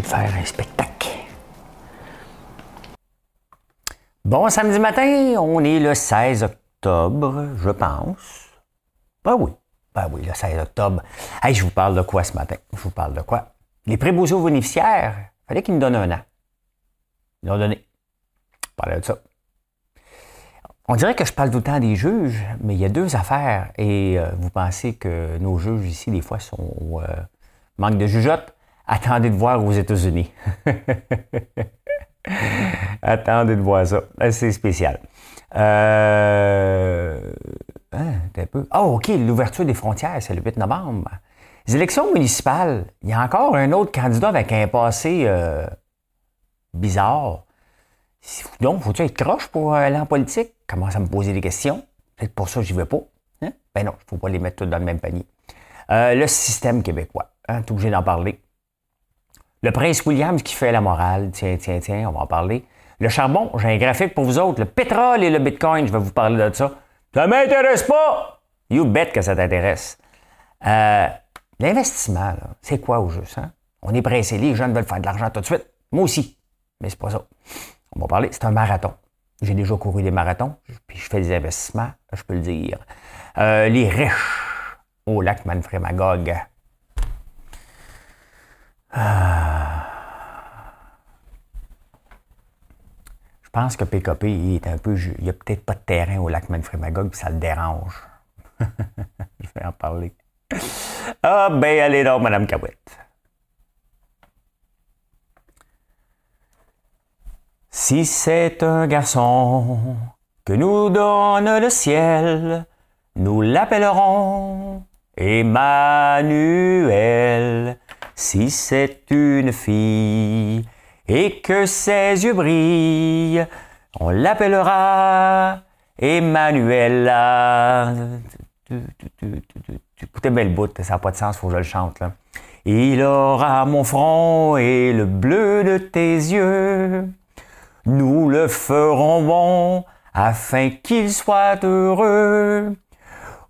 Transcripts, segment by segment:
De faire un spectacle. Bon, samedi matin, on est le 16 octobre, je pense. Ben oui, ben oui, le 16 octobre. Hey, je vous parle de quoi ce matin? Je vous parle de quoi? Les préposés aux bénéficiaires, il fallait qu'ils nous donnent un an. Ils l'ont donné. Je de ça. On dirait que je parle tout le temps des juges, mais il y a deux affaires. Et euh, vous pensez que nos juges ici, des fois, sont euh, manque de jugeote? Attendez de voir aux États-Unis. Attendez de voir ça. Euh, c'est spécial. Euh... Hein, un peu. Oh, OK, l'ouverture des frontières, c'est le 8 novembre. Les élections municipales, il y a encore un autre candidat avec un passé euh, bizarre. Donc, faut-tu être croche pour aller en politique? Commence à me poser des questions. Peut-être pour ça j'y vais pas. Hein? Ben non, il ne faut pas les mettre tous dans le même panier. Le système québécois. Hein, tout obligé d'en parler. Le prince Williams qui fait la morale. Tiens, tiens, tiens, on va en parler. Le charbon, j'ai un graphique pour vous autres. Le pétrole et le bitcoin, je vais vous parler de ça. Ça m'intéresse pas! You bet que ça t'intéresse. Euh, l'investissement, c'est quoi au juste? Hein? On est pressé, les jeunes veulent faire de l'argent tout de suite. Moi aussi. Mais c'est pas ça. On va parler, c'est un marathon. J'ai déjà couru des marathons, puis je fais des investissements, je peux le dire. Euh, les riches au lac Manfred Magog. Ah. Je pense que PKP, il est un peu. Il n'y a peut-être pas de terrain au lac Manfred-Magog, puis ça le dérange. Je vais en parler. Ah, ben, allez donc, Madame Cabouette. Si c'est un garçon que nous donne le ciel, nous l'appellerons Emmanuel. Si c'est une fille et que ses yeux brillent, on l'appellera Emmanuela. Écoutez belle bout, ça n'a pas de sens, faut que je le chante. Il aura mon front et le bleu de tes yeux. Nous le ferons bon afin qu'il soit heureux.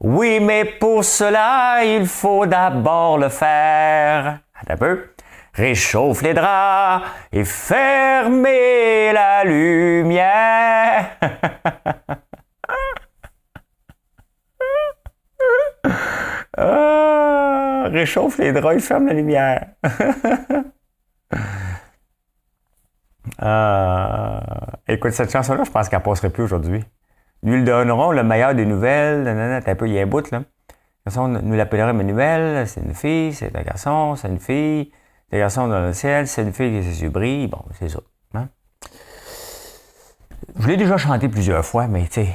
Oui, mais pour cela, il faut d'abord le faire un peu. Réchauffe les draps et fermez la lumière. Ah, réchauffe les draps et ferme la lumière. Ah, écoute, cette chanson-là, je pense qu'elle passerait plus aujourd'hui. Nous le donnerons le meilleur des nouvelles. Un peu, il y a un bout, là nous l'appellerons Emmanuel, c'est une fille, c'est un garçon, c'est une fille, c'est un garçon dans le ciel, c'est une fille qui ses yeux brillent, bon, c'est ça. Hein. Je l'ai déjà chanté plusieurs fois, mais tu sais,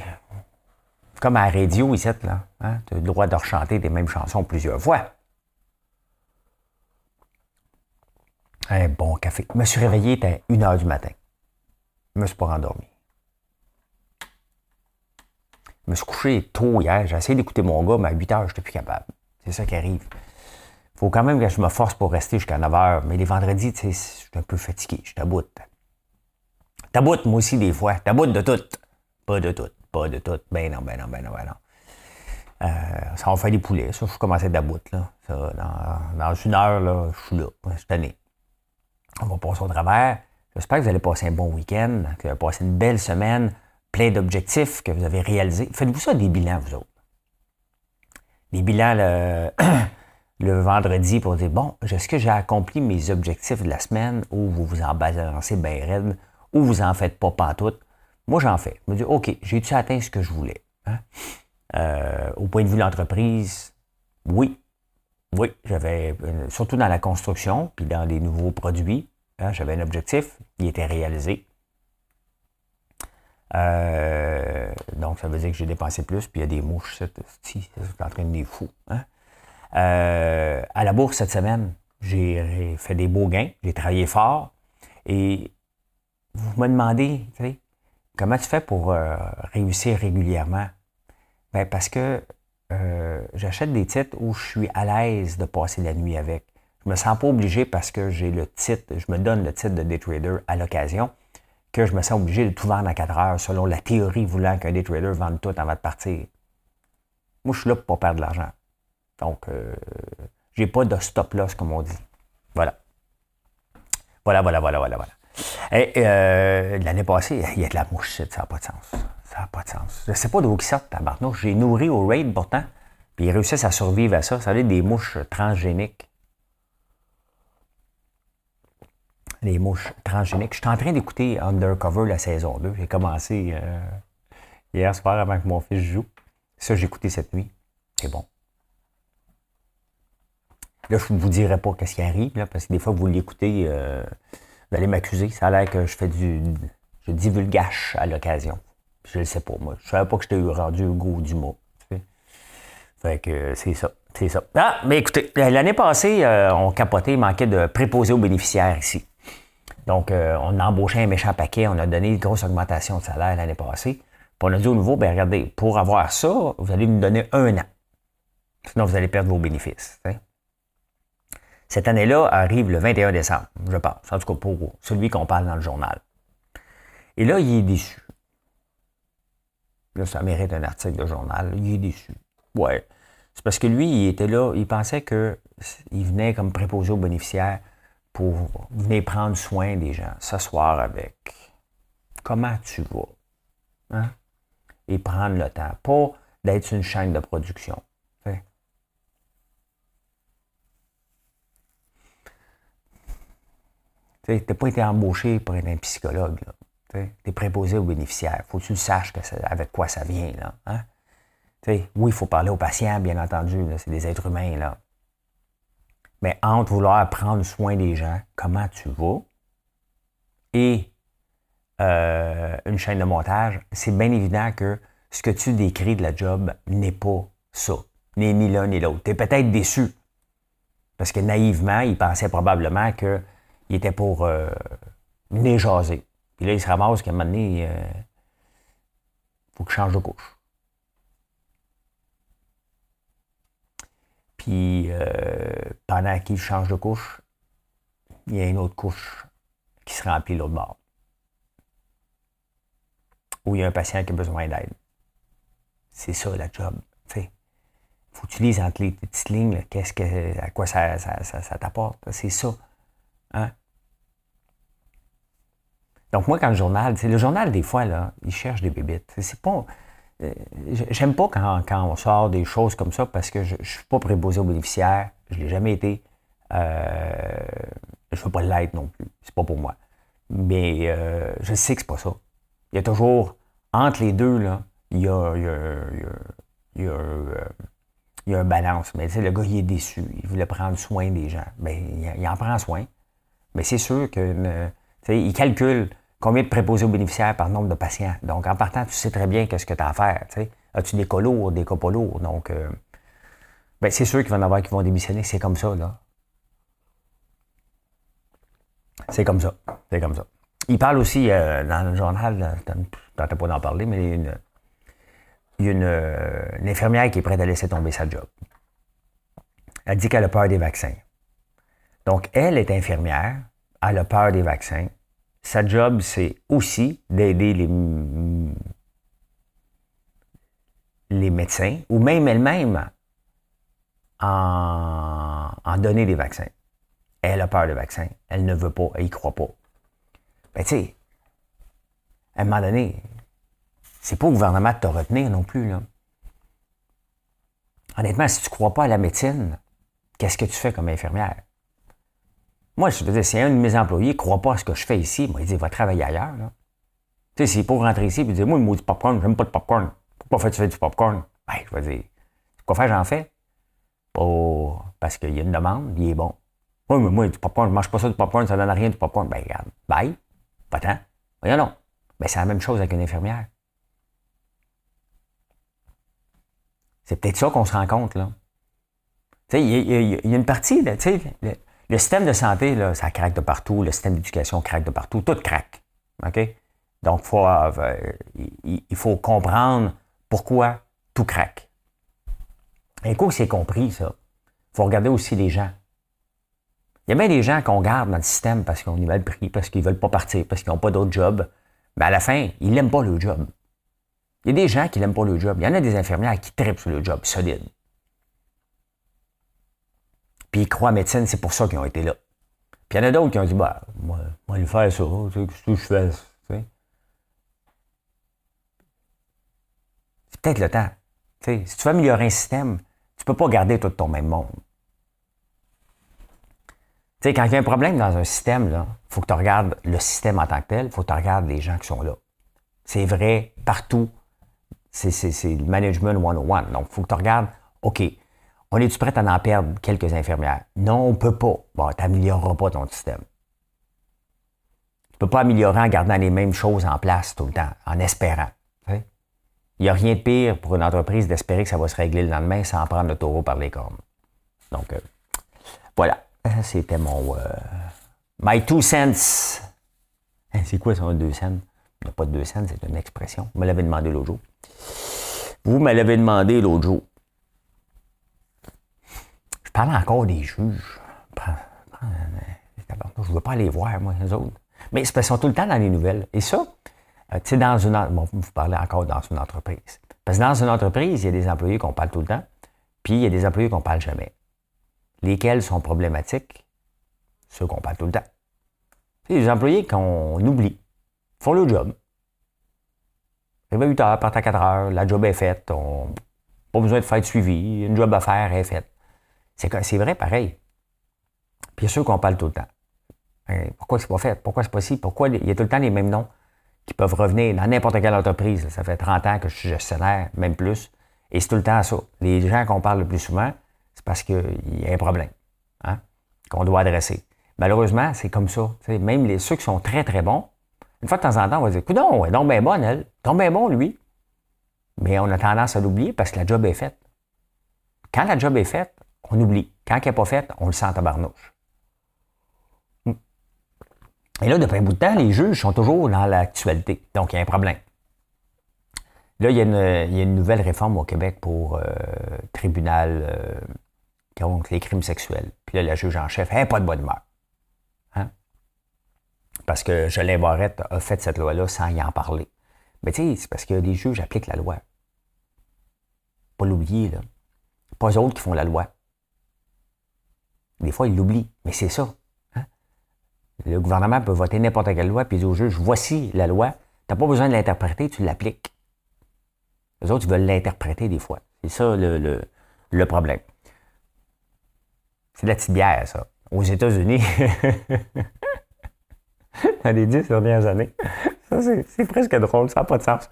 comme à la radio ici, là, hein, tu as le droit de rechanter des mêmes chansons plusieurs fois. Un bon café. Je me suis réveillé, à 1 h du matin. Je me suis pas rendormi. Je me suis couché tôt hier. J'ai essayé d'écouter mon gars, mais à 8 heures, je n'étais plus capable. C'est ça qui arrive. Il faut quand même que je me force pour rester jusqu'à 9 heures. Mais les vendredis, je suis un peu fatigué. Je taboute. Taboute, moi aussi, des fois. Taboute de tout. Pas de tout. Pas de tout. Ben non, ben non, ben non, ben non. Euh, ça va faire des poulets. Ça, je commence à être là. dans, une heure, là, je suis là. Suis tanné. On va passer au travers. J'espère que vous allez passer un bon week-end, que vous allez passer une belle semaine plein d'objectifs que vous avez réalisés. Faites-vous ça des bilans, vous autres. Des bilans le, vendredi pour dire, bon, est-ce que j'ai accompli mes objectifs de la semaine ou vous vous en balancez bien raide ou vous en faites pas pantoute? Moi, j'en fais. Je me dis, OK, j'ai-tu atteint ce que je voulais? Hein? Euh, au point de vue de l'entreprise, oui. Oui, j'avais, surtout dans la construction, puis dans les nouveaux produits, hein, j'avais un objectif, il était réalisé. Euh, donc, ça veut dire que j'ai dépensé plus, puis il y a des mouches, c'est en train de des fous. Hein? Euh, à la bourse cette semaine, J'ai fait des beaux gains, j'ai travaillé fort. Et vous me demandez, comment tu fais pour euh, réussir régulièrement? Ben parce que j'achète des titres où je suis à l'aise de passer la nuit avec. Je me sens pas obligé parce que j'ai le titre, je me donne le titre de day trader à l'occasion, que je me sens obligé de tout vendre à 4 heures selon la théorie voulant qu'un day trader vende tout avant de partir. Moi, je suis là pour pas perdre de l'argent. Donc, euh, j'ai pas de stop loss, comme on dit. Voilà. Voilà, voilà, voilà, voilà, voilà. Et euh, l'année passée, il y a de la mouche, ça n'a pas de sens. Ça n'a pas de sens. Je ne sais pas d'où ils sortent, tabarnouche. J'ai nourri au raid pourtant, puis ils réussissent à survivre à ça. Ça veut des mouches transgéniques. Les mouches transgéniques. Je suis en train d'écouter Undercover la saison 2. J'ai commencé euh, hier soir avant que mon fils joue. Ça, j'ai écouté cette nuit. C'est bon. Là, je ne vous dirai pas qu'est-ce qui arrive, là, parce que des fois, vous l'écoutez, euh, vous allez m'accuser. Ça a l'air que je fais du. Je divulgage à l'occasion. Je ne le sais pas, moi. Je ne savais pas que j'étais rendu au goût du mot. Fait que c'est ça. C'est ça. Ah, mais écoutez, l'année passée, euh, on capotait, il manquait de préposer aux bénéficiaires ici. Donc, euh, on a embauché un méchant paquet, on a donné une grosse augmentation de salaire l'année passée. Puis on a dit au nouveau, ben regardez, pour avoir ça, vous allez nous donner un an. Sinon, vous allez perdre vos bénéfices. Cette année-là arrive le 21 décembre, je pense. En tout cas, pour celui qu'on parle dans le journal. Et là, il est déçu. Là, ça mérite un article de journal. Il est déçu. Ouais. C'est parce que lui, il était là, il pensait qu'il venait comme préposé aux bénéficiaires pour venir prendre soin des gens, s'asseoir avec. Comment tu vas? Hein? Et prendre le temps. Pas d'être une chaîne de production. Tu n'as pas été embauché pour être un psychologue. Tu es préposé aux bénéficiaires. faut que tu saches avec quoi ça vient. Là, hein? oui, il faut parler aux patients, bien entendu. C'est des êtres humains. Là. Mais entre vouloir prendre soin des gens, comment tu vas, et euh, une chaîne de montage, c'est bien évident que ce que tu décris de la job n'est pas ça. N'est ni l'un ni l'autre. Tu es peut-être déçu. Parce que naïvement, il pensait probablement que il était pour euh, jaser. Puis là, il se ramasse qu'à un moment donné, il euh, faut qu'il change de couche. Puis euh, pendant qu'il change de couche, il y a une autre couche qui se remplit l'autre bord. Où il y a un patient qui a besoin d'aide. C'est ça la job. Il faut que tu lises entre les petites lignes, qu'est-ce que, à quoi ça, ça, ça t'apporte. C'est ça. Hein? Donc, moi, quand le journal, le journal, des fois, il cherche des bébites. C'est pas. Euh, j'aime pas quand, quand, on sort des choses comme ça parce que je ne suis pas préposé aux bénéficiaires. Je ne l'ai jamais été. Euh, je ne veux pas l'être non plus. C'est pas pour moi. Mais euh, je sais que c'est pas ça. Il y a toujours, entre les deux, là, il y a, il y a, il y a, un balance. Mais tu sais, le gars, il est déçu. Il voulait prendre soin des gens. Bien, il, en prend soin. Mais c'est sûr que il calcule combien de préposés aux bénéficiaires par nombre de patients? Donc, en partant, tu sais très bien qu'est-ce que tu as à faire. As-tu des cas lourds, des cas pas lourds? Donc, euh, ben, c'est sûr qu'il va en avoir qui vont démissionner. C'est comme ça, là. C'est comme ça. C'est comme ça. Il parle aussi euh, dans le journal, tu n'as pas d'en parler, mais il y a euh, une, infirmière qui est prête à laisser tomber sa job. Elle dit qu'elle a peur des vaccins. Donc, elle est infirmière, elle a peur des vaccins. Sa job, c'est aussi d'aider les, les médecins ou même elle-même en, en donner des vaccins. Elle a peur des vaccins. Elle ne veut pas. Elle n'y croit pas. Ben, tu sais, à un moment donné, c'est pas au gouvernement de te retenir non plus, là. Honnêtement, si tu crois pas à la médecine, qu'est-ce que tu fais comme infirmière? Moi, je veux dire, si un de mes employés ne croit pas à ce que je fais ici, moi, il dit, va travailler ailleurs. Tu sais, c'est pour rentrer ici et dire, moi, moi, du popcorn, j'aime pas de popcorn. Pourquoi faire du popcorn? Ben, je vais dire, quoi faire, j'en fais? Pas parce qu'il y a une demande, il est bon. Oui, mais moi, du popcorn, je mange pas ça du popcorn, ça donne rien du popcorn. Ben, regarde, bye, pas tant. Voyons non. Ben, c'est la même chose avec une infirmière. C'est peut-être ça qu'on se rend compte, là. Tu sais, il y, a une partie, tu sais, Le système de santé, ça craque de partout. Le système d'éducation craque de partout. Tout craque. OK? Donc, euh, il faut comprendre pourquoi tout craque. Et coup, c'est compris, ça, il faut regarder aussi les gens. Il y a bien des gens qu'on garde dans le système parce qu'on va le prix, parce qu'ils ne veulent pas partir, parce qu'ils n'ont pas d'autre job. Mais à la fin, ils n'aiment pas le job. Il y a des gens qui n'aiment pas le job. Il y en a des infirmières qui tripent sur le job, solide. Puis ils croient en médecine, c'est pour ça qu'ils ont été là. Puis il y en a d'autres qui ont dit, bah, moi, moi, je faire ça, tu sais, ce que je fais, C'est peut-être le temps. si tu veux améliorer un système, tu ne peux pas garder tout ton même monde. sais, quand il y a un problème dans un système, il faut que tu regardes le système en tant que tel, il faut que tu regardes les gens qui sont là. C'est vrai partout. C'est le management 101. Donc, il faut que tu regardes, OK, on est-tu prêt à en perdre quelques infirmières? Non, on ne peut pas. Bon, tu n'amélioreras pas ton système. Tu ne peux pas améliorer en gardant les mêmes choses en place tout le temps, en espérant. Il n'y a rien de pire pour une entreprise d'espérer que ça va se régler le lendemain sans prendre le taureau par les cornes. Donc, euh, voilà. C'était mon. Euh, my two cents. C'est quoi ça, deux cents? Il n'y a pas de deux cents, c'est une expression. Vous me l'avez demandé l'autre jour. Vous me l'avez demandé l'autre jour. Parle encore des juges. Je ne veux pas aller voir, moi, les autres. Mais ils sont tout le temps dans les nouvelles. Et ça, euh, tu sais, dans une bon, vous parlez encore dans une entreprise. Parce que dans une entreprise, il y a des employés qu'on parle tout le temps, puis il y a des employés qu'on parle jamais. Lesquels sont problématiques? Ceux qu'on parle tout le temps. C'est des employés qu'on oublie, font le job. Arrive à 8 heures, partent à 4 heures, la job est faite, on pas besoin de faire de suivi, une job à faire est faite. C'est vrai pareil. A ceux qu'on parle tout le temps. Hein, pourquoi c'est pas fait? Pourquoi c'est pas? Pourquoi il y a tout le temps les mêmes noms? qui peuvent revenir dans n'importe quelle entreprise. Ça fait 30 ans que je suis gestionnaire, même plus. Et c'est tout le temps ça. Les gens qu'on parle le plus souvent, c'est parce qu'il y a un problème hein, qu'on doit adresser. Malheureusement, c'est comme ça. même les, ceux qui sont très, très bons, une fois de temps en temps, on va dire non, elle est donc bien bonne, elle. Donc bien bon, lui. Mais on a tendance à l'oublier parce que la job est faite. Quand la job est faite, on oublie. Quand elle n'est pas faite, on le sent à tabarnouche. Et là, depuis un bout de temps, les juges sont toujours dans l'actualité. Donc, il y a un problème. Là, il y a une, nouvelle réforme au Québec pour euh, tribunal euh, contre les crimes sexuels. Puis là, la juge en chef, elle pas de bonne humeur. Hein? Parce que Jolin Barrette a fait cette loi-là sans y en parler. Mais tu sais, c'est parce que les juges appliquent la loi. Pas l'oublier, là. Pas eux autres qui font la loi. Des fois, ils l'oublient, mais c'est ça. Le gouvernement peut voter n'importe quelle loi, puis dire au juge, voici la loi, tu n'as pas besoin de l'interpréter, tu l'appliques. Les autres, ils veulent l'interpréter des fois. C'est ça le, problème. C'est de la petite bière, ça. Aux États-Unis, dans les dix dernières années, ça, c'est presque drôle, ça n'a pas de sens.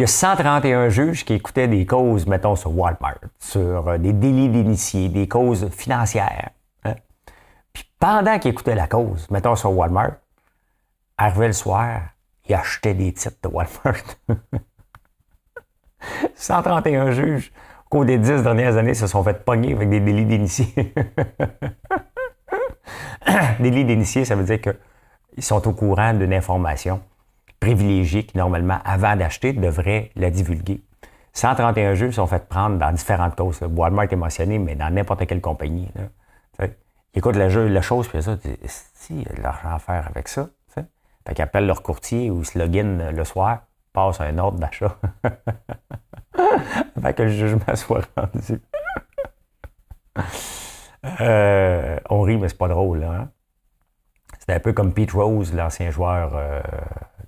Il y a 131 juges qui écoutaient des causes, mettons, sur Walmart, sur euh, des délits d'initiés, des causes financières. Puis pendant qu'il écoutait la cause, mettons sur Walmart, arrivé le soir, il achetait des titres de Walmart. 131 juges, au cours des dix dernières années, se sont fait pogner avec des délits d'initiés. délits d'initiés, ça veut dire qu'ils sont au courant d'une information privilégiée qui, normalement, avant d'acheter, devrait la divulguer. 131 juges sont fait prendre dans différentes causes. Walmart est mentionné, mais dans n'importe quelle compagnie. Là écoute le jeu, la chose, puis ça, si, l'argent à faire avec ça. T'sais. Fait qu'ils appellent leur courtier ou se login euh, le soir, passe un ordre d'achat. fait que le jugement soit rendu. euh, on rit, mais c'est pas drôle. Hein? C'était un peu comme Pete Rose, l'ancien joueur euh,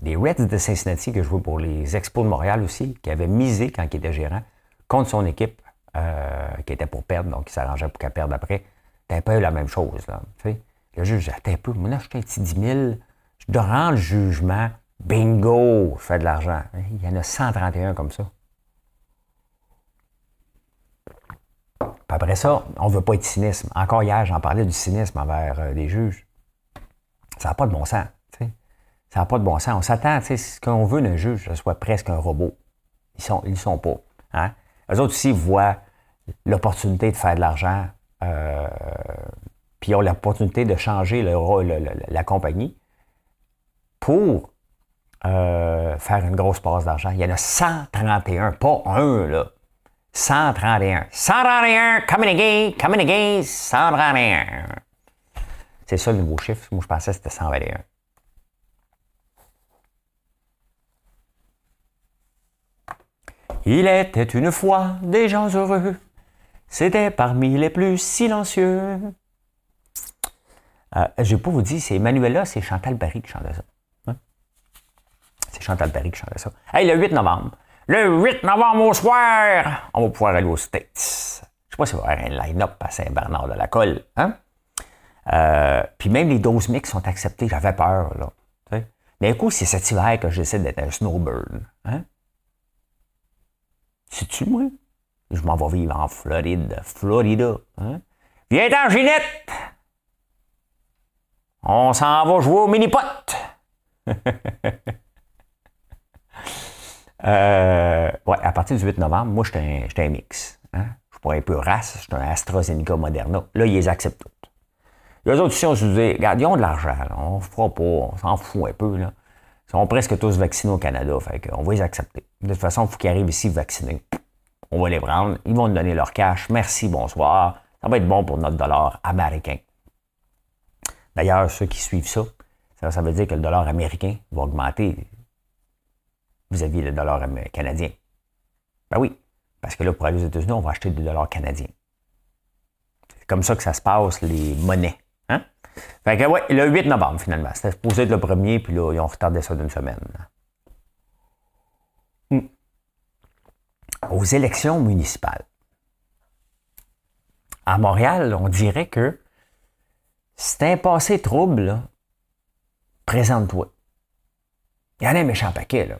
des Reds de Cincinnati, qui jouait pour les Expos de Montréal aussi, qui avait misé quand il était gérant contre son équipe, euh, qui était pour perdre, donc il s'arrangeait pour qu'elle perde après. C'est un peu la même chose. Là, le juge, attends un peu, moi, là, je un petit 10 000, je rendre le jugement, bingo, je fais de l'argent. Il y en a 131 comme ça. après ça, on ne veut pas être cynisme. Encore hier, j'en parlais du cynisme envers euh, les juges. Ça n'a pas de bon sens. Ça n'a pas de bon sens. On s'attend, ce qu'on veut d'un juge, ce soit presque un robot. Ils ne sont, ils sont pas. Hein? Eux autres aussi voient l'opportunité de faire de l'argent euh, puis ont l'opportunité de changer le, la compagnie pour euh, faire une grosse passe d'argent. Il y en a 131, pas un, là. 131. 131, coming again, coming again, 131. C'est ça le nouveau chiffre. Moi, je pensais que c'était 121. Il était une fois des gens heureux. C'était parmi les plus silencieux. Euh, je pas vous dire, c'est Emmanuela, c'est Chantal Barry qui chantait ça. Hein? C'est Chantal Barry qui chantait ça. Hey, le 8 novembre. Le 8 novembre au soir, on va pouvoir aller aux States. Je sais pas si va y avoir un line-up à Saint-Bernard-de-la-Colle. Hein? Euh, puis même les doses mix sont acceptées. J'avais peur, là. Mais écoute, c'est cet hiver que j'essaie d'être un snowbird. Hein? C'est-tu, moi? Je m'en vais vivre en Floride. Florida. Hein? Viens-t'en, Ginette! On s'en va jouer au mini-pot! euh, ouais, à partir du 8 novembre, moi, j'étais un, mix. Hein? Je pourrais un peu race, j'étais un AstraZeneca Moderna. Là, ils les acceptent toutes. Les autres ici, on se dit, regarde, ils ont de l'argent, on ne fera pas, on s'en fout un peu. Là. Sont presque tous vaccinés au Canada, fait qu'on va les accepter. De toute façon, il faut qu'ils arrivent ici vaccinés. On va les prendre, ils vont nous donner leur cash. Merci, bonsoir. Ça va être bon pour notre dollar américain. D'ailleurs, ceux qui suivent ça, ça, veut dire que le dollar américain va augmenter vis-à-vis le dollar canadien. Ben oui, parce que là, pour aller aux États-Unis, on va acheter du dollar canadien. C'est comme ça que ça se passe, les monnaies. Fait que, ouais, le 8 novembre, finalement. C'était supposé être le premier, puis là, ils ont retardé ça d'une semaine. aux élections municipales. À Montréal, on dirait que c'est un passé trouble, présente-toi. Il y en a un méchant paquet, là.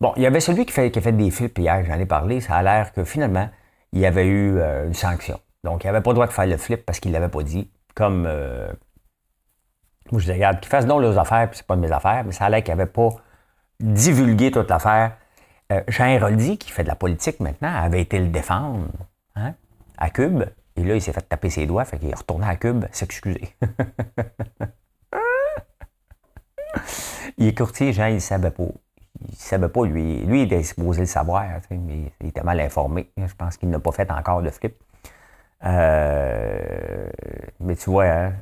Bon, il y avait celui qui, fait, qui a fait des flips hier, j'en ai parlé, ça a l'air que finalement, il y avait eu euh, une sanction. Donc, il n'avait pas le droit de faire le flip parce qu'il ne l'avait pas dit. Comme, euh, je dis, regarde, qu'il fasse donc leurs affaires, puis c'est pas de mes affaires, mais ça a l'air qu'il n'avait pas divulgué toute l'affaire euh, Jean Héroldi, qui fait de la politique maintenant, avait été le défendre hein, à Cube. Et là, il s'est fait taper ses doigts, fait qu'il est retourné à Cube s'excuser. il est courtier, Jean, il ne savait pas. Il ne savait pas, lui. Lui, il était supposé le savoir, mais il était mal informé. Je pense qu'il n'a pas fait encore de flip. Euh, mais tu vois, hein,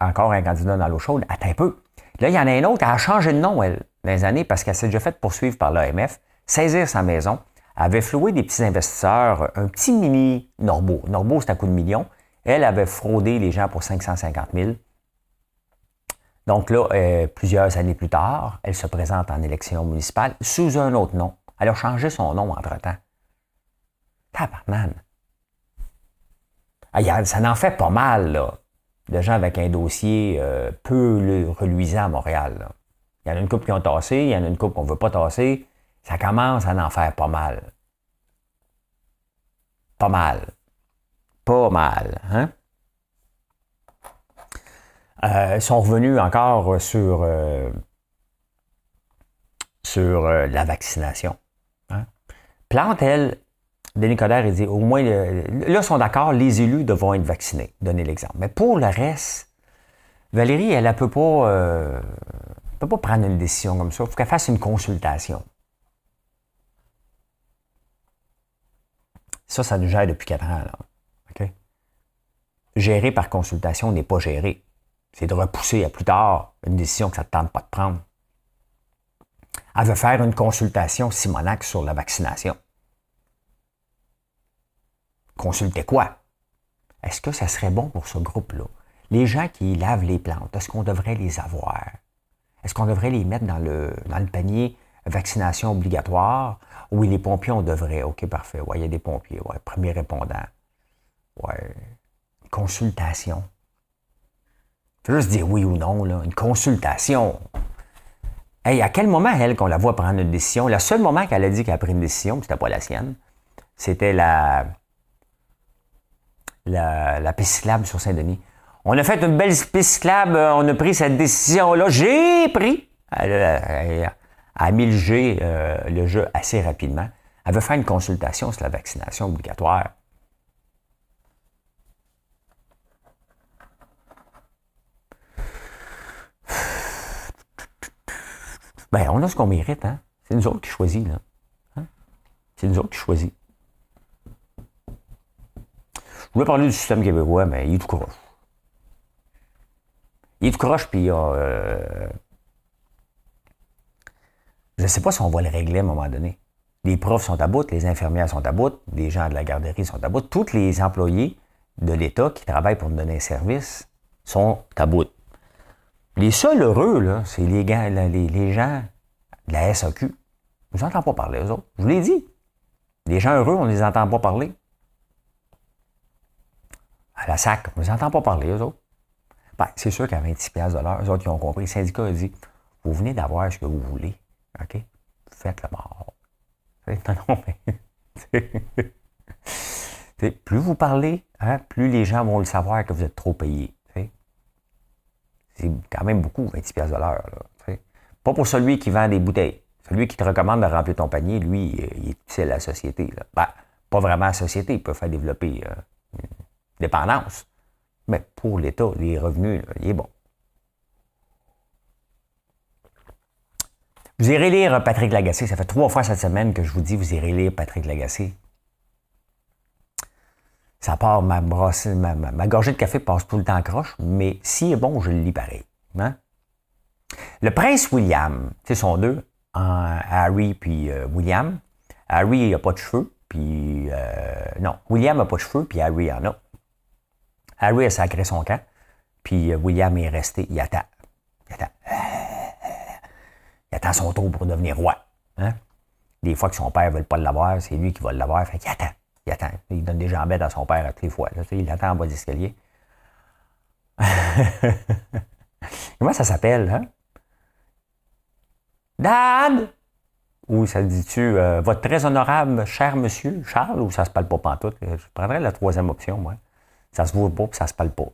encore un candidat dans l'eau chaude, attends un peu. Là, il y en a un autre, elle a changé de nom, elle, dans les années, parce qu'elle s'est déjà fait poursuivre par l'AMF saisir sa maison, avait floué des petits investisseurs un petit mini Norbo. Norbo, c'est un coup de million. Elle avait fraudé les gens pour 550 000. Donc là, euh, plusieurs années plus tard, elle se présente en élection municipale sous un autre nom. Elle a changé son nom entre-temps. Tabarnan. Ah, ça n'en fait pas mal, là, de gens avec un dossier euh, peu reluisant à Montréal. Il y en a une couple qui ont tassé, il y en a une couple qu'on ne veut pas tasser ça commence à en faire pas mal. Pas mal. Pas mal. Hein? Euh, ils sont revenus encore sur, euh, sur la vaccination. Hein? Plante, elle, Denis Coderre, il dit au moins, là, ils sont d'accord, les élus devront être vaccinés. Donner l'exemple. Mais pour le reste, Valérie, elle ne peut, pas, peut pas prendre une décision comme ça. Il faut qu'elle fasse une consultation. Ça, ça nous gère depuis quatre ans. Là. Gérer par consultation n'est pas gérer. C'est de repousser à plus tard une décision que ça ne tente pas de prendre. Elle veut faire une consultation Simonac sur la vaccination. Consulter quoi? Est-ce que ça serait bon pour ce groupe-là? Les gens qui lavent les plantes, est-ce qu'on devrait les avoir? Est-ce qu'on devrait les mettre dans le, panier vaccination obligatoire? Oui, les pompiers, on devrait. OK, parfait. Oui, il y a des pompiers. Ouais, premier répondant. Ouais. Consultation. Faut juste dire oui ou non, là. Une consultation. Hey, à quel moment, elle, qu'on la voit prendre une décision? Le seul moment qu'elle a dit qu'elle a pris une décision, c'était pas la sienne, c'était la, la, la sur Saint-Denis. On a fait une belle piste euh, on a pris cette décision-là. J'ai pris. Elle, a mis le jeu, le jeu assez rapidement. Elle veut faire une consultation sur la vaccination obligatoire. Ben, on a ce qu'on mérite, hein? C'est nous autres qui choisit, hein? C'est nous autres qui choisit. Je voulais parler du système québécois, mais il est tout croche. Il est tout croche, puis il y a. Euh, je ne sais pas si on va le régler à un moment donné. Les profs sont à bout, les infirmières sont à bout, les gens de la garderie sont à bout. Tous les employés de l'État qui travaillent pour nous donner un service sont à bout. Les seuls heureux, c'est les, les, gens de la SAQ. Je vous entends pas parler, eux autres. Je vous l'ai dit. Les gens heureux, on ne les entend pas parler. À la SAC, on ne les entend pas parler, eux autres. Ben, c'est sûr qu'à 26 de l'heure, eux autres, qui ont compris. Le syndicat a dit, vous venez d'avoir ce que vous voulez. OK? Faites le mort. Non, non, mais... plus vous parlez, hein, plus les gens vont le savoir que vous êtes trop payé. C'est quand même beaucoup, 26 de l'heure. Pas pour celui qui vend des bouteilles. Celui qui te recommande de remplir ton panier, lui, il est utile à la société. Ben, pas vraiment à la société, il peut faire développer euh, dépendance. Mais pour l'État, les revenus, il est bon. Vous irez lire Patrick Lagacé. Ça fait trois fois cette semaine que je vous dis, vous irez lire Patrick Lagacé. Ça part, ma, brosse, ma, gorgée de café passe tout le temps croche, mais s'il est bon, je le lis pareil. Hein? Le prince William, c'est son deux, Harry puis euh, William. Harry n'a pas de cheveux, puis... Euh, non, William n'a pas de cheveux, puis Harry en a. Harry a sacré son camp, puis euh, William est resté, il attend. Il attend il attend son tour pour devenir roi. Hein? Des fois que son père ne veut pas l'avoir, c'est lui qui va l'avoir. Fait qu'il attend. Il attend. Il donne des jambettes à son père à toutes les fois. il attend en bas d'escalier. Comment ça s'appelle, hein? Dad! Ou ça dit-tu, euh, votre très honorable cher monsieur Charles, ou ça se parle pas pantoute? Je prendrais la troisième option, moi. Ça se voit pas, puis ça se parle pas.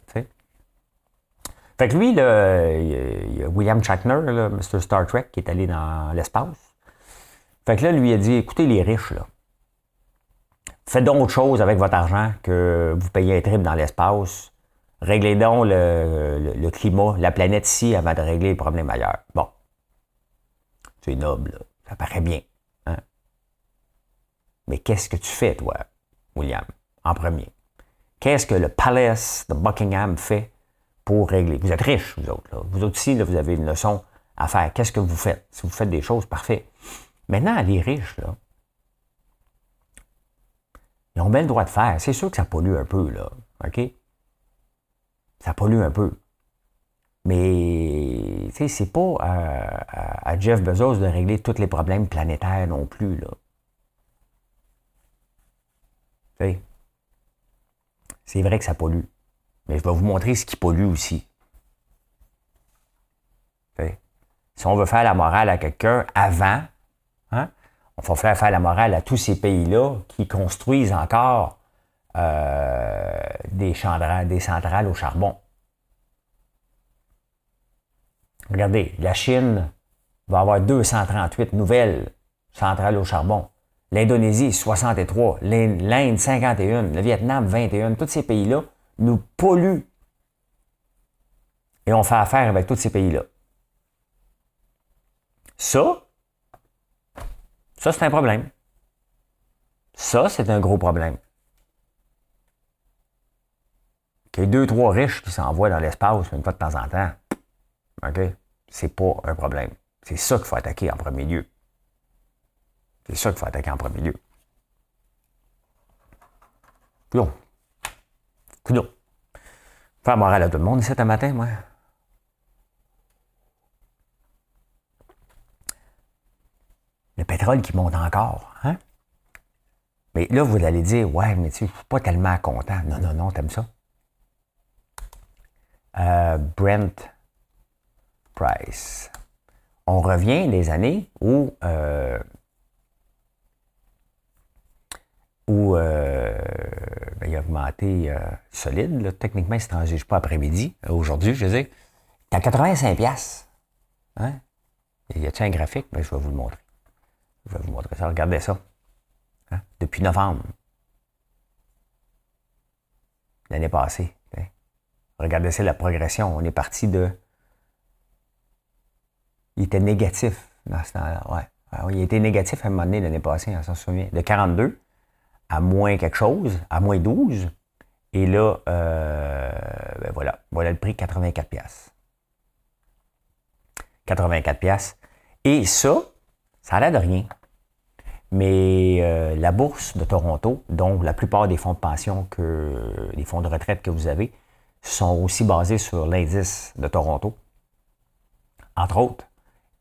Fait que lui, il y a William Shatner, là, Mr. Star Trek, qui est allé dans l'espace. Fait que là, lui a dit, écoutez les riches, là, faites donc autre chose avec votre argent que vous payez un trip dans l'espace. Réglez donc le, climat, la planète ici avant de régler les problèmes ailleurs. Bon. C'est noble, ça paraît bien. Hein? Mais qu'est-ce que tu fais, toi, William, en premier? Qu'est-ce que le Palace de Buckingham fait pour régler? Vous êtes riche, vous autres. Là. Vous autres aussi, vous avez une leçon à faire. Qu'est-ce que vous faites? Si vous faites des choses, parfait. Maintenant, les riches, là, ils ont bien le droit de faire. C'est sûr que ça pollue un peu, là. OK? Ça pollue un peu. Mais, tu sais, c'est pas à, Jeff Bezos de régler tous les problèmes planétaires non plus, là. Tu sais, c'est vrai que ça pollue. Mais je vais vous montrer ce qui pollue aussi. Si on veut faire la morale à quelqu'un avant, hein, on va faire la morale à tous ces pays-là qui construisent encore euh, des, des centrales au charbon. Regardez, la Chine va avoir 238 nouvelles centrales au charbon. L'Indonésie, 63. L'Inde, 51. Le Vietnam, 21. Tous ces pays-là nous pollue. Et on fait affaire avec tous ces pays-là. Ça, ça, c'est un problème. Ça, c'est un gros problème. Qu'il y ait deux, trois riches qui s'envoient dans l'espace une fois de temps en temps, OK? C'est pas un problème. C'est ça qu'il faut attaquer en premier lieu. C'est ça qu'il faut attaquer en premier lieu. Bon. Coudon. Faire morale à tout le monde ici un matin, moi. Le pétrole qui monte encore, hein? Mais là, vous allez dire, ouais, mais tu suis pas tellement content. Non, non, non, t'aimes ça? Euh, Brent Price. On revient des années où euh, où euh, ben, il a augmenté euh, solide. Techniquement, il ne se transige pas après-midi. Aujourd'hui, je veux dire, il à 85 piastres. Hein? Y a-t-il un graphique? Ben, je vais vous le montrer. Je vais vous montrer ça. Regardez ça. Hein? Depuis novembre. L'année passée. Hein? Regardez ça, la progression. On est parti de... Il était négatif. dans ce temps-là, ouais. Ah il été négatif à un moment donné l'année passée, on s'en souvient. De 42 à moins quelque chose, à moins 12. Et là, euh, ben voilà, voilà le prix, 84 pièces. 84 pièces. Et ça, ça a l'air de rien. Mais euh, la bourse de Toronto, donc la plupart des fonds de pension que les fonds de retraite que vous avez, sont aussi basés sur l'indice de Toronto, entre autres.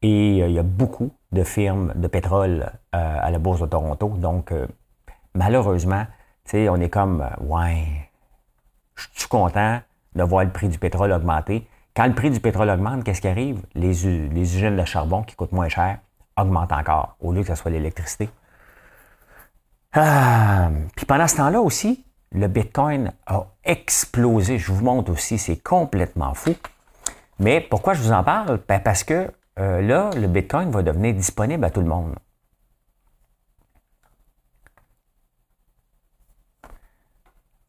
Et euh, il y a beaucoup de firmes de pétrole à la bourse de Toronto. Donc, malheureusement, on est comme, ouais, je suis content de voir le prix du pétrole augmenter. Quand le prix du pétrole augmente, qu'est-ce qui arrive? Les, les usines de charbon qui coûtent moins cher augmentent encore, au lieu que ce soit l'électricité. Ah, puis pendant ce temps-là aussi, le Bitcoin a explosé. Je vous montre aussi, c'est complètement fou. Mais pourquoi je vous en parle? Ben parce que euh, là, le Bitcoin va devenir disponible à tout le monde.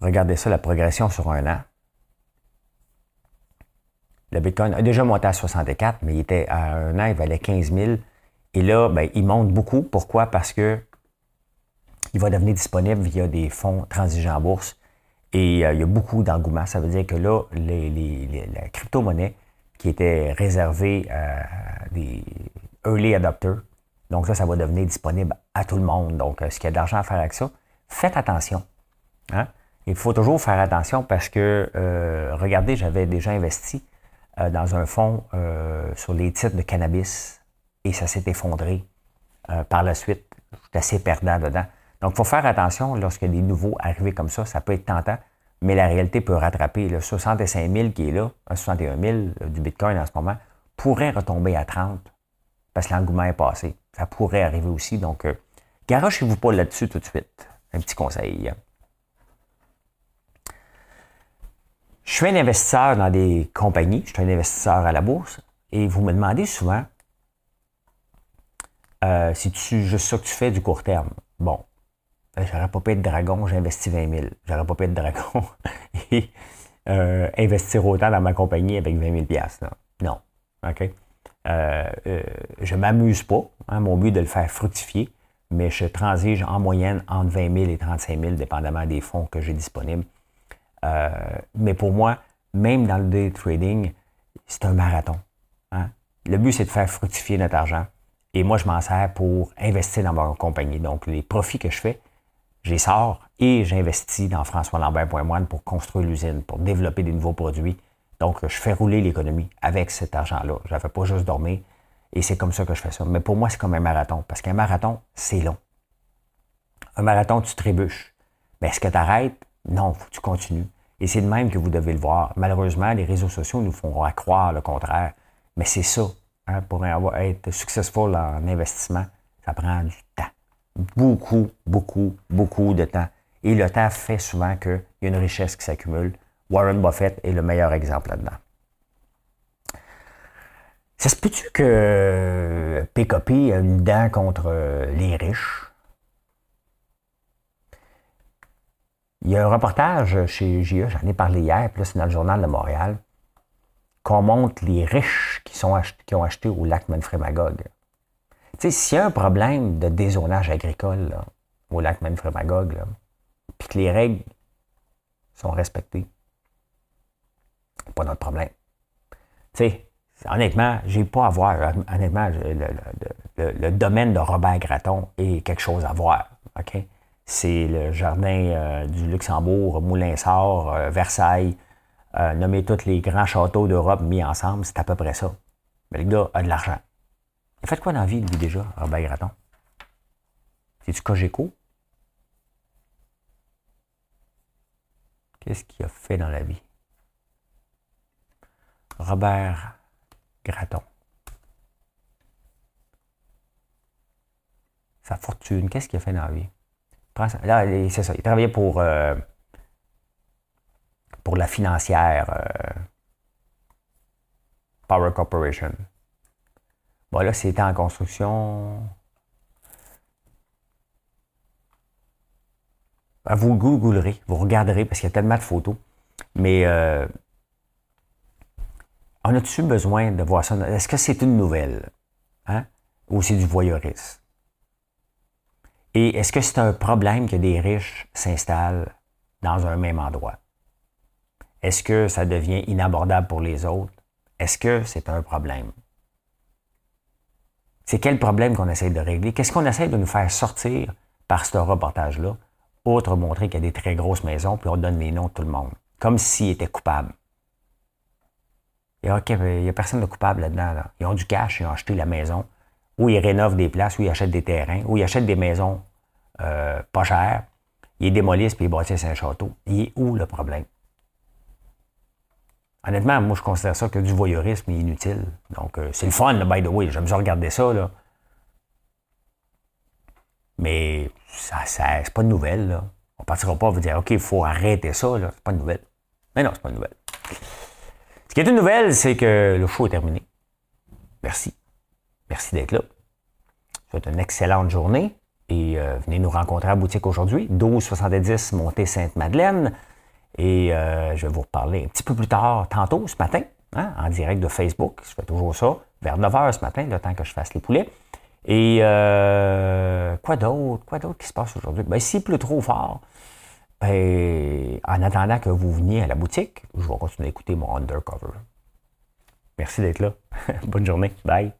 Regardez ça, la progression sur un an. Le Bitcoin a déjà monté à 64, mais il était à un an, il valait 15 000. Et là, ben, il monte beaucoup. Pourquoi? Parce que il va devenir disponible via des fonds transigents en bourse. Et euh, il y a beaucoup d'engouement. Ça veut dire que là, les, la crypto-monnaie qui était réservée à des early adopters, donc ça, ça va devenir disponible à tout le monde. Donc, euh, ce qu'il y a d'argent à faire avec ça, faites attention. Hein? Il faut toujours faire attention parce que, euh, regardez, j'avais déjà investi euh, dans un fonds euh, sur les titres de cannabis et ça s'est effondré par la suite. J'étais assez perdant dedans. Donc, il faut faire attention lorsque des nouveaux arrivés comme ça. Ça peut être tentant, mais la réalité peut rattraper. Le 65 000 qui est là, 61 000 du Bitcoin en ce moment, pourrait retomber à 30 parce que l'engouement est passé. Ça pourrait arriver aussi. Donc, garochez-vous pas là-dessus tout de suite. Un petit conseil. Je suis un investisseur dans des compagnies, je suis un investisseur à la bourse, et vous me demandez souvent euh, si tu juste ça que tu fais du court terme? Bon, ben, j'aurais pas pu être dragon, j'ai investi 20 000. J'aurais pas pu être dragon et euh, investir autant dans ma compagnie avec 20 000 là. Non. OK? Euh, je m'amuse pas. Hein, mon but est de le faire fructifier, mais je transige en moyenne entre 20 000 et 35 000, dépendamment des fonds que j'ai disponibles. Euh, mais pour moi, même dans le day trading, c'est un marathon. Hein. Le but, c'est de faire fructifier notre argent. Et moi, je m'en sers pour investir dans ma compagnie. Donc, les profits que je fais, j'y sors et j'investis dans françoislambert.moine pour construire l'usine, pour développer des nouveaux produits. Donc, je fais rouler l'économie avec cet argent-là. Je ne fais pas juste dormir. Et c'est comme ça que je fais ça. Mais pour moi, c'est comme un marathon. Parce qu'un marathon, c'est long. Un marathon, tu trébuches. Mais est-ce que tu arrêtes? Non, tu continues. Et c'est de même que vous devez le voir. Malheureusement, les réseaux sociaux nous font croire le contraire. Mais c'est ça. Hein, pour être successful en investissement, ça prend du temps. Beaucoup, beaucoup, beaucoup de temps. Et le temps fait souvent qu'il y a une richesse qui s'accumule. Warren Buffett est le meilleur exemple là-dedans. Ça se peut-tu que PKP a une dent contre les riches? Il y a un reportage chez GE, j'en ai parlé hier, puis c'est dans le journal de Montréal, qu'on montre les riches qui, ont acheté au lac Manfred-Magog. Tu sais, s'il y a un problème de dézonage agricole au lac Manfred-Magog, puis que les règles sont respectées, pas notre problème. Tu sais, honnêtement, j'ai pas à voir. Honnêtement, le, le, domaine de Robert Gratton est quelque chose à voir. OK? C'est le jardin euh, du Luxembourg, Moulin-Sort, euh, Versailles, euh, nommer tous les grands châteaux d'Europe mis ensemble, c'est à peu près ça. Mais le gars a de l'argent. Il fait quoi dans la vie, lui, déjà, Robert Gratton? C'est du Cogeco? Qu'est-ce qu'il a fait dans la vie? Robert Gratton. Sa fortune, qu'est-ce qu'il a fait dans la vie? Là, c'est ça. Il travaillait pour, euh, pour la financière euh, Power Corporation. Bon, là, c'était en construction. Ben, vous googlerez, vous regarderez parce qu'il y a tellement de photos. Mais euh, on a-tu besoin de voir ça? Est-ce que c'est une nouvelle? Hein? ou c'est du voyeurisme? Et est-ce que c'est un problème que des riches s'installent dans un même endroit? Est-ce que ça devient inabordable pour les autres? Est-ce que c'est un problème? C'est quel problème qu'on essaie de régler? Qu'est-ce qu'on essaie de nous faire sortir par ce reportage-là? Autre montrer qu'il y a des très grosses maisons, puis on donne les noms de tout le monde, comme s'ils étaient coupables? Il n'y a, personne de coupable là-dedans. Ils ont du cash, ils ont acheté la maison, ou ils rénovent des places, ou ils achètent des terrains, ou ils achètent des maisons euh, pas chères, ils démolissent puis ils bâtissent un château. Il est où le problème? Honnêtement, moi, je considère ça que du voyeurisme inutile. Donc, euh, c'est le fun, by the way. J'aime bien regarder ça, là. Mais ça, ça c'est pas de nouvelle, là. On partira pas vous dire, OK, il faut arrêter ça, là. C'est pas de nouvelle. Mais non, c'est pas une nouvelle. Ce qui est une nouvelle, c'est que le show est terminé. Merci. Merci d'être là. Je vous souhaite une excellente journée et euh, venez nous rencontrer à la boutique aujourd'hui, 1270 Montée Sainte-Madeleine. Et euh, je vais vous reparler un petit peu plus tard, tantôt, ce matin, hein, en direct de Facebook. Je fais toujours ça, vers 9 h ce matin, le temps que je fasse les poulets. Et euh, quoi d'autre? Quoi d'autre qui se passe aujourd'hui? Ben, s'il pleut trop fort, ben, en attendant que vous veniez à la boutique, je vais continuer à écouter mon undercover. Merci d'être là. Bonne journée. Bye.